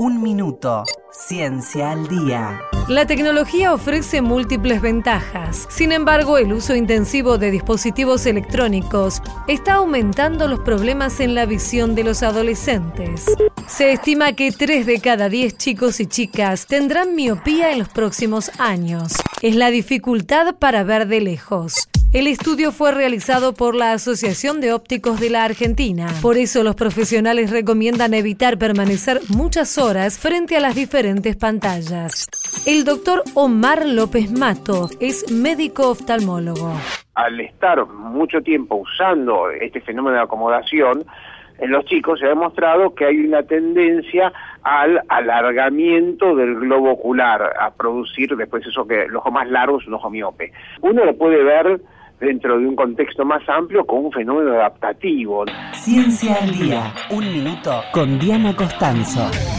Un minuto. Ciencia al día. La tecnología ofrece múltiples ventajas. Sin embargo, el uso intensivo de dispositivos electrónicos está aumentando los problemas en la visión de los adolescentes. Se estima que 3 de cada 10 chicos y chicas tendrán miopía en los próximos años. Es la dificultad para ver de lejos. El estudio fue realizado por la Asociación de Ópticos de la Argentina. Por eso los profesionales recomiendan evitar permanecer muchas horas frente a las diferentes pantallas. El doctor Omar López Mato es médico oftalmólogo. Al estar mucho tiempo usando este fenómeno de acomodación, en los chicos se ha demostrado que hay una tendencia al alargamiento del globo ocular, a producir después eso que el ojo más largo es un ojo miope. Uno lo puede ver dentro de un contexto más amplio con un fenómeno adaptativo. Ciencia al día, un minuto con Diana Costanzo.